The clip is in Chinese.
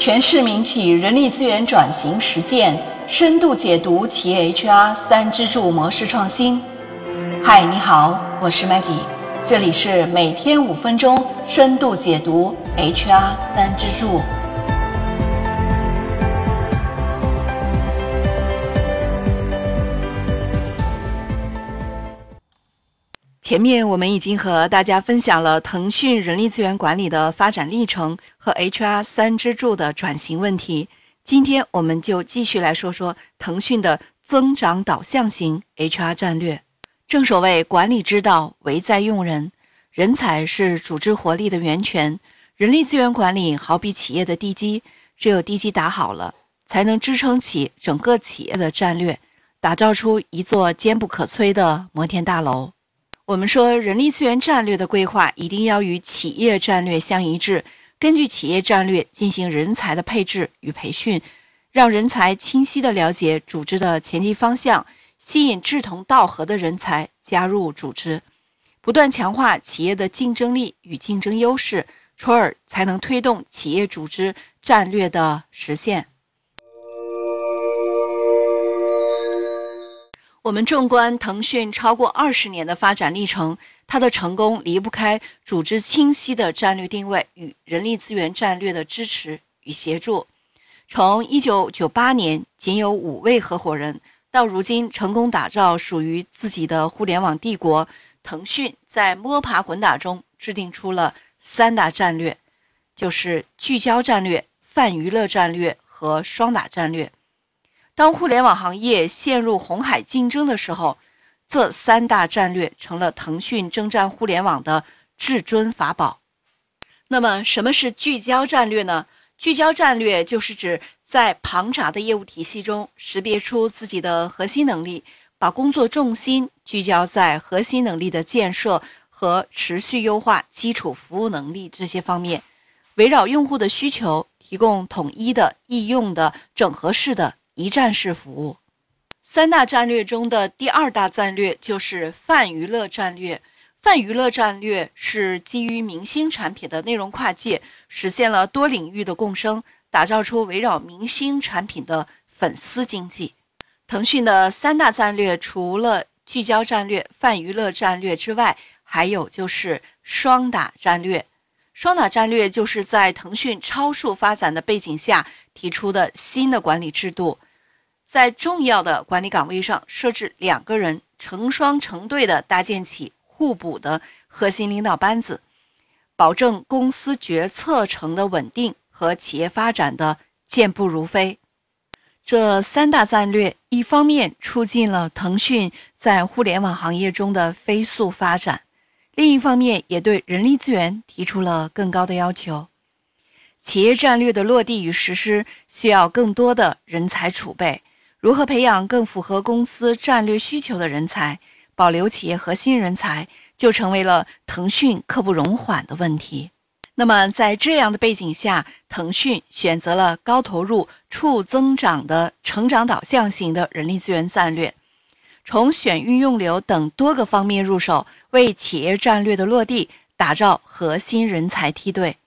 全市民企人力资源转型实践深度解读企业 HR 三支柱模式创新。嗨，你好，我是 Maggie，这里是每天五分钟深度解读 HR 三支柱。前面我们已经和大家分享了腾讯人力资源管理的发展历程和 HR 三支柱的转型问题。今天我们就继续来说说腾讯的增长导向型 HR 战略。正所谓管理之道，唯在用人。人才是组织活力的源泉。人力资源管理好比企业的地基，只有地基打好了，才能支撑起整个企业的战略，打造出一座坚不可摧的摩天大楼。我们说，人力资源战略的规划一定要与企业战略相一致，根据企业战略进行人才的配置与培训，让人才清晰地了解组织的前进方向，吸引志同道合的人才加入组织，不断强化企业的竞争力与竞争优势，从而才能推动企业组织战略的实现。我们纵观腾讯超过二十年的发展历程，它的成功离不开组织清晰的战略定位与人力资源战略的支持与协助。从一九九八年仅有五位合伙人，到如今成功打造属于自己的互联网帝国，腾讯在摸爬滚打中制定出了三大战略，就是聚焦战略、泛娱乐战略和双打战略。当互联网行业陷入红海竞争的时候，这三大战略成了腾讯征战互联网的至尊法宝。那么，什么是聚焦战略呢？聚焦战略就是指在庞杂的业务体系中，识别出自己的核心能力，把工作重心聚焦在核心能力的建设和持续优化基础服务能力这些方面，围绕用户的需求，提供统一的、易用的、整合式的。一站式服务，三大战略中的第二大战略就是泛娱乐战略。泛娱乐战略是基于明星产品的内容跨界，实现了多领域的共生，打造出围绕明星产品的粉丝经济。腾讯的三大战略除了聚焦战略、泛娱乐战略之外，还有就是双打战略。双打战略就是在腾讯超速发展的背景下提出的新的管理制度，在重要的管理岗位上设置两个人，成双成对的搭建起互补的核心领导班子，保证公司决策层的稳定和企业发展的健步如飞。这三大战略一方面促进了腾讯在互联网行业中的飞速发展。另一方面，也对人力资源提出了更高的要求。企业战略的落地与实施需要更多的人才储备。如何培养更符合公司战略需求的人才，保留企业核心人才，就成为了腾讯刻不容缓的问题。那么，在这样的背景下，腾讯选择了高投入、促增长的成长导向型的人力资源战略。从选运用流等多个方面入手，为企业战略的落地打造核心人才梯队。